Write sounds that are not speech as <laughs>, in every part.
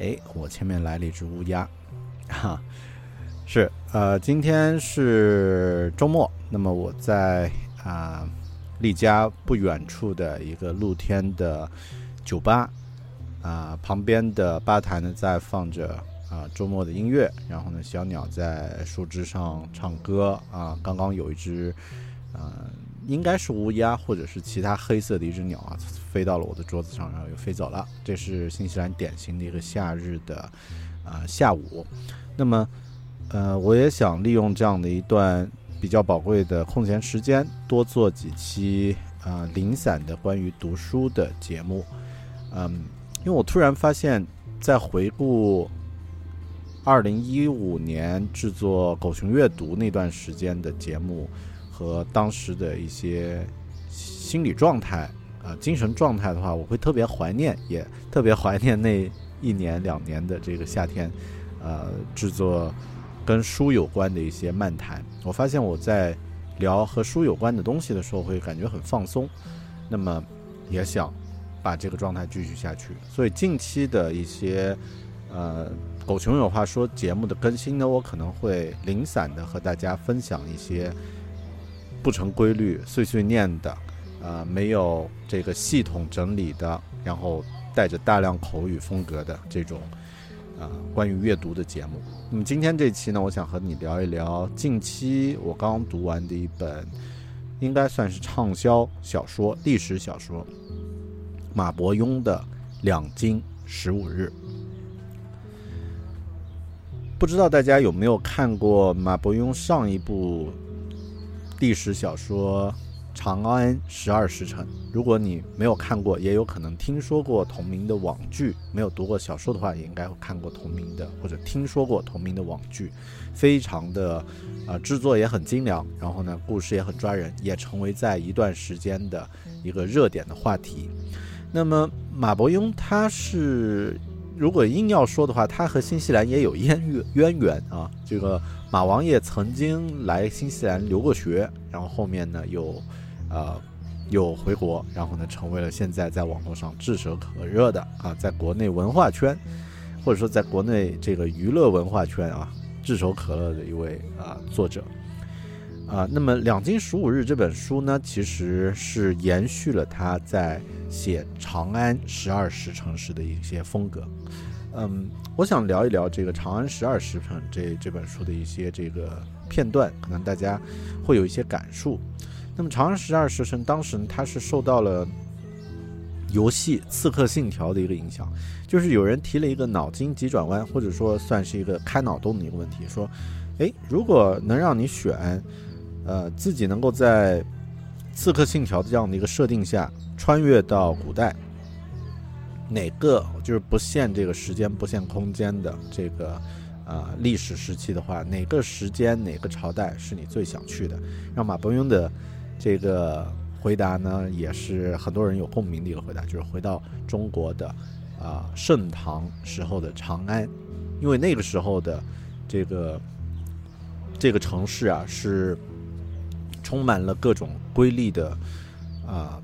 哎，我前面来了一只乌鸦，<laughs> 哈，是呃，今天是周末，那么我在啊离家不远处的一个露天的酒吧啊，旁边的吧台呢在放着啊周末的音乐，然后呢小鸟在树枝上唱歌啊，刚刚有一只啊。应该是乌鸦，或者是其他黑色的一只鸟啊，飞到了我的桌子上，然后又飞走了。这是新西兰典型的一个夏日的啊下午。那么，呃，我也想利用这样的一段比较宝贵的空闲时间，多做几期啊零散的关于读书的节目。嗯，因为我突然发现，在回顾二零一五年制作《狗熊阅读》那段时间的节目。和当时的一些心理状态啊，精神状态的话，我会特别怀念，也特别怀念那一年两年的这个夏天，呃，制作跟书有关的一些漫谈。我发现我在聊和书有关的东西的时候，会感觉很放松。那么也想把这个状态继续下去。所以近期的一些呃“狗熊有话说”节目的更新呢，我可能会零散的和大家分享一些。不成规律、碎碎念的，呃，没有这个系统整理的，然后带着大量口语风格的这种，呃，关于阅读的节目。那么今天这期呢，我想和你聊一聊近期我刚读完的一本，应该算是畅销小说、历史小说——马伯庸的《两京十五日》。不知道大家有没有看过马伯庸上一部？历史小说《长安十二时辰》，如果你没有看过，也有可能听说过同名的网剧。没有读过小说的话，也应该会看过同名的，或者听说过同名的网剧。非常的，呃，制作也很精良，然后呢，故事也很抓人，也成为在一段时间的一个热点的话题。那么马伯庸他是。如果硬要说的话，他和新西兰也有渊源渊源 <laughs> 啊。这个马王爷曾经来新西兰留过学，然后后面呢又，呃，又回国，然后呢成为了现在在网络上炙手可热的啊，在国内文化圈，或者说在国内这个娱乐文化圈啊炙手可热的一位啊作者。啊，那么《两京十五日》这本书呢，其实是延续了他在写《长安十二时辰》时的一些风格。嗯，我想聊一聊这个《长安十二时辰》这这本书的一些这个片段，可能大家会有一些感触。那么，《长安十二时辰》当时它是受到了游戏《刺客信条》的一个影响，就是有人提了一个脑筋急转弯，或者说算是一个开脑洞的一个问题，说，诶，如果能让你选。呃，自己能够在《刺客信条》的这样的一个设定下穿越到古代，哪个就是不限这个时间、不限空间的这个呃历史时期的话，哪个时间、哪个朝代是你最想去的？让马伯庸的这个回答呢，也是很多人有共鸣的一个回答，就是回到中国的啊盛唐时候的长安，因为那个时候的这个这个城市啊是。充满了各种瑰丽的啊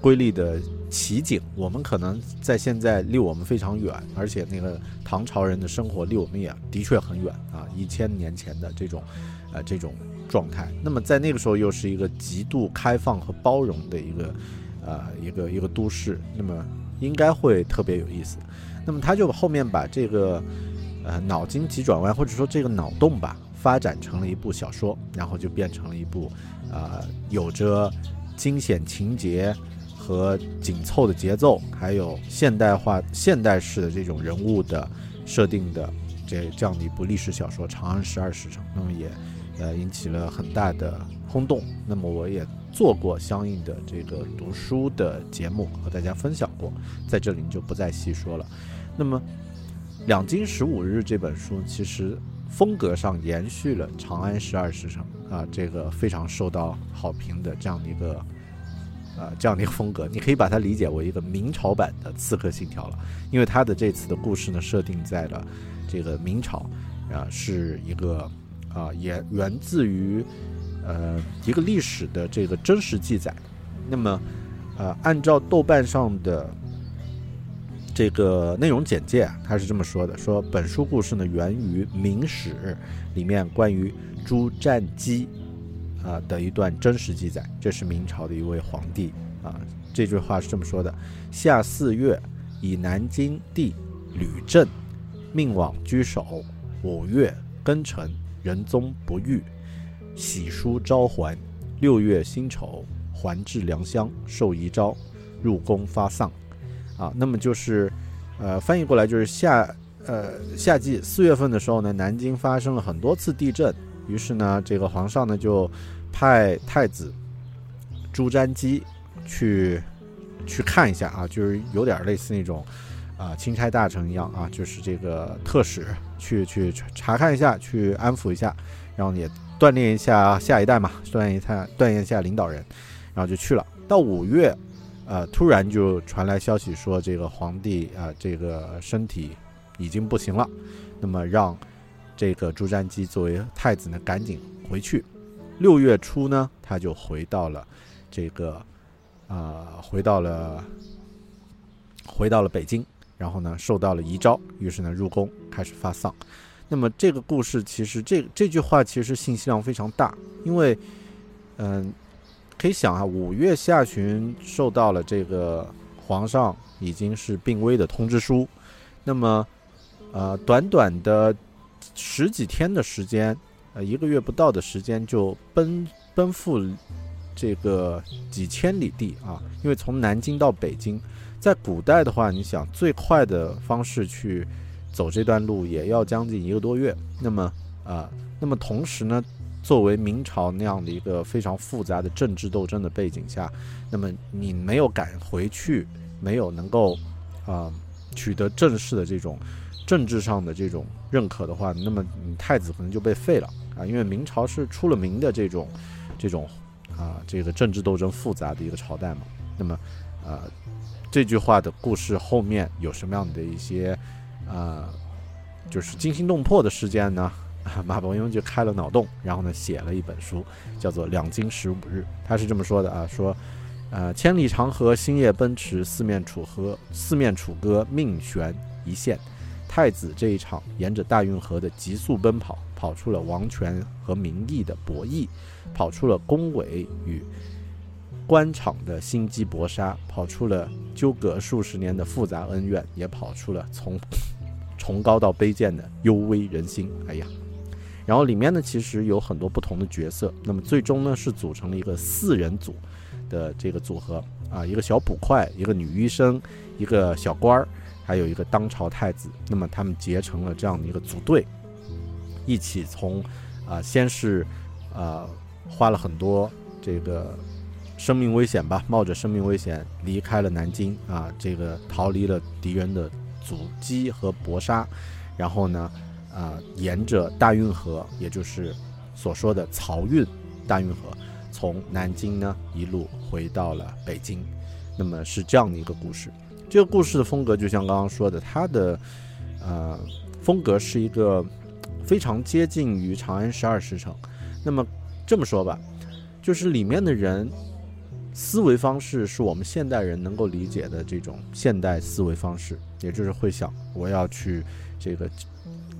瑰丽的奇景，我们可能在现在离我们非常远，而且那个唐朝人的生活离我们也的确很远啊，一千年前的这种，呃，这种状态。那么在那个时候又是一个极度开放和包容的一个，呃，一个一个都市，那么应该会特别有意思。那么他就后面把这个，呃，脑筋急转弯或者说这个脑洞吧，发展成了一部小说，然后就变成了一部，呃，有着惊险情节。和紧凑的节奏，还有现代化、现代式的这种人物的设定的这这样的一部历史小说《长安十二时辰》，那么也呃引起了很大的轰动。那么我也做过相应的这个读书的节目和大家分享过，在这里就不再细说了。那么《两京十五日》这本书其实风格上延续了《长安十二时辰》啊，这个非常受到好评的这样的一个。啊，这样的一个风格，你可以把它理解为一个明朝版的《刺客信条》了，因为它的这次的故事呢，设定在了这个明朝，啊，是一个啊，也源自于呃一个历史的这个真实记载。那么，呃，按照豆瓣上的这个内容简介啊，他是这么说的：说本书故事呢，源于《明史》里面关于朱瞻基。啊的一段真实记载，这是明朝的一位皇帝啊。这句话是这么说的：夏四月，以南京地吕震命往居守。五月庚辰，仁宗不遇，喜书召还。六月辛丑，还至良乡，受遗诏，入宫发丧。啊，那么就是，呃，翻译过来就是夏，呃，夏季四月份的时候呢，南京发生了很多次地震。于是呢，这个皇上呢就派太子朱瞻基去去看一下啊，就是有点类似那种啊钦差大臣一样啊，就是这个特使去去查看一下，去安抚一下，然后也锻炼一下下一代嘛，锻炼一下锻炼一下领导人，然后就去了。到五月，呃，突然就传来消息说，这个皇帝啊，这个身体已经不行了，那么让。这个朱瞻基作为太子呢，赶紧回去。六月初呢，他就回到了这个啊，回到了回到了北京，然后呢，受到了遗诏，于是呢，入宫开始发丧。那么这个故事其实这这句话其实信息量非常大，因为嗯，可以想啊，五月下旬受到了这个皇上已经是病危的通知书，那么呃，短短的。十几天的时间，呃，一个月不到的时间就奔奔赴这个几千里地啊！因为从南京到北京，在古代的话，你想最快的方式去走这段路也要将近一个多月。那么啊，那么同时呢，作为明朝那样的一个非常复杂的政治斗争的背景下，那么你没有赶回去，没有能够啊取得正式的这种。政治上的这种认可的话，那么你太子可能就被废了啊，因为明朝是出了名的这种，这种啊，这个政治斗争复杂的一个朝代嘛。那么，呃，这句话的故事后面有什么样的一些啊，就是惊心动魄的事件呢？<laughs> 马伯庸就开了脑洞，然后呢写了一本书，叫做《两京十五日》。他是这么说的啊，说，呃，千里长河星夜奔驰，四面楚河，四面楚歌，命悬一线。太子这一场沿着大运河的急速奔跑，跑出了王权和民意的博弈，跑出了宫闱与官场的心机搏杀，跑出了纠葛数十年的复杂恩怨，也跑出了从 <laughs> 崇高到卑贱的幽微人心。哎呀，然后里面呢，其实有很多不同的角色，那么最终呢，是组成了一个四人组的这个组合啊，一个小捕快，一个女医生，一个小官儿。还有一个当朝太子，那么他们结成了这样的一个组队，一起从啊，先是啊，花了很多这个生命危险吧，冒着生命危险离开了南京啊，这个逃离了敌人的阻击和搏杀，然后呢啊，沿着大运河，也就是所说的漕运大运河，从南京呢一路回到了北京，那么是这样的一个故事。这个故事的风格就像刚刚说的，它的呃风格是一个非常接近于《长安十二时辰》。那么这么说吧，就是里面的人思维方式是我们现代人能够理解的这种现代思维方式，也就是会想我要去这个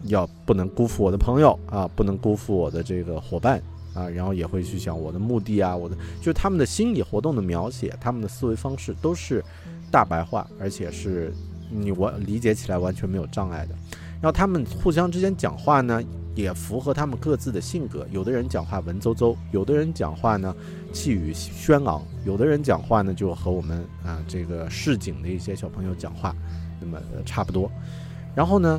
要不能辜负我的朋友啊，不能辜负我的这个伙伴啊，然后也会去想我的目的啊，我的就是他们的心理活动的描写，他们的思维方式都是大白话，而且是你我理解起来完全没有障碍的。然后他们互相之间讲话呢，也符合他们各自的性格。有的人讲话文绉绉，有的人讲话呢气宇轩昂，有的人讲话呢就和我们啊这个市井的一些小朋友讲话，那么差不多。然后呢，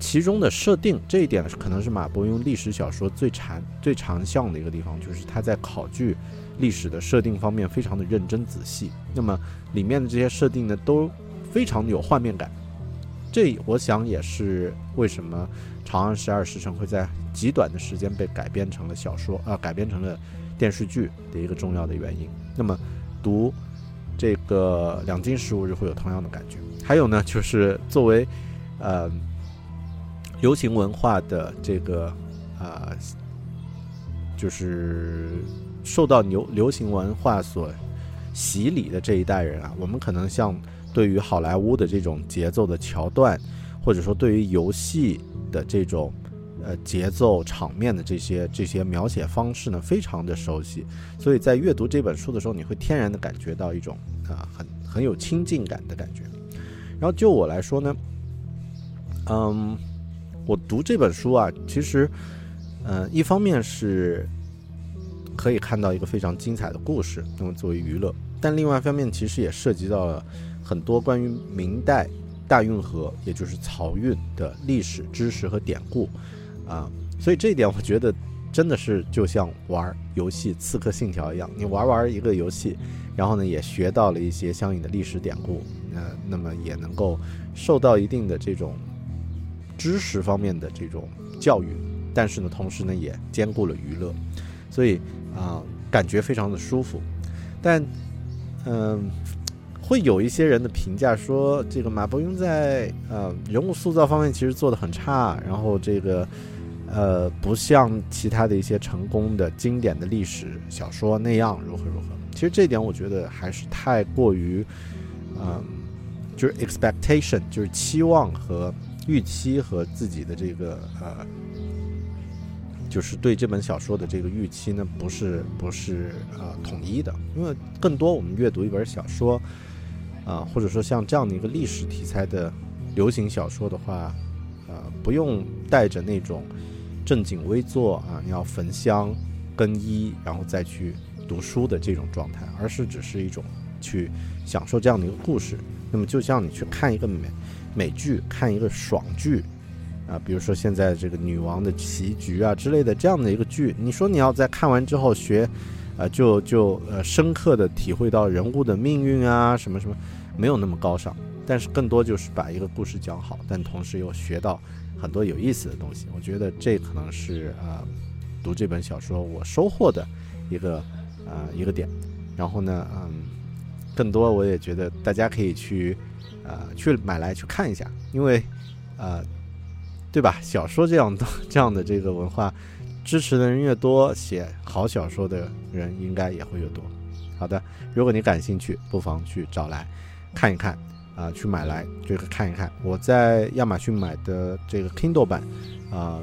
其中的设定这一点是可能是马伯庸历史小说最长最长项的一个地方，就是他在考据历史的设定方面非常的认真仔细。那么里面的这些设定呢，都非常有画面感。这我想也是为什么《长安十二时辰》会在极短的时间被改编成了小说啊，改编成了电视剧的一个重要的原因。那么读这个《两京十五日》会有同样的感觉。还有呢，就是作为呃流行文化的这个啊，就是受到流流行文化所洗礼的这一代人啊，我们可能像。对于好莱坞的这种节奏的桥段，或者说对于游戏的这种呃节奏场面的这些这些描写方式呢，非常的熟悉，所以在阅读这本书的时候，你会天然的感觉到一种啊很很有亲近感的感觉。然后就我来说呢，嗯，我读这本书啊，其实嗯一方面是可以看到一个非常精彩的故事，那么作为娱乐，但另外一方面其实也涉及到了。很多关于明代大运河，也就是漕运的历史知识和典故，啊，所以这一点我觉得真的是就像玩游戏《刺客信条》一样，你玩玩一个游戏，然后呢也学到了一些相应的历史典故，呃，那么也能够受到一定的这种知识方面的这种教育，但是呢，同时呢也兼顾了娱乐，所以啊，感觉非常的舒服，但嗯。会有一些人的评价说，这个马伯庸在呃人物塑造方面其实做的很差，然后这个呃不像其他的一些成功的经典的历史小说那样如何如何。其实这点我觉得还是太过于，嗯，就是 expectation，就是期望和预期和自己的这个呃，就是对这本小说的这个预期呢，不是不是呃统一的，因为更多我们阅读一本小说。啊，或者说像这样的一个历史题材的流行小说的话，呃，不用带着那种正襟危坐啊，你要焚香更衣，然后再去读书的这种状态，而是只是一种去享受这样的一个故事。那么，就像你去看一个美美剧，看一个爽剧啊，比如说现在这个《女王的棋局》啊之类的这样的一个剧，你说你要在看完之后学，呃，就就呃深刻的体会到人物的命运啊，什么什么。没有那么高尚，但是更多就是把一个故事讲好，但同时又学到很多有意思的东西。我觉得这可能是呃读这本小说我收获的一个呃一个点。然后呢，嗯，更多我也觉得大家可以去呃去买来去看一下，因为呃对吧？小说这样的 <laughs> 这样的这个文化支持的人越多，写好小说的人应该也会越多。好的，如果你感兴趣，不妨去找来。看一看，啊，去买来这个看一看。我在亚马逊买的这个 Kindle 版，啊，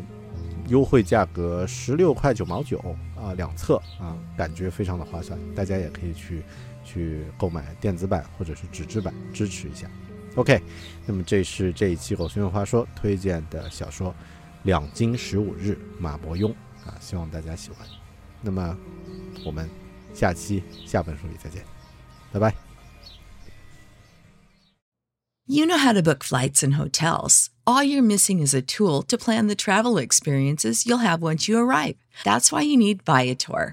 优惠价格十六块九毛九啊，两册啊，感觉非常的划算。大家也可以去去购买电子版或者是纸质版，支持一下。OK，那么这是这一期《狗熊有话说》推荐的小说《两京十五日》，马伯庸啊，希望大家喜欢。那么我们下期下本书里再见，拜拜。You know how to book flights and hotels. All you're missing is a tool to plan the travel experiences you'll have once you arrive. That's why you need Viator.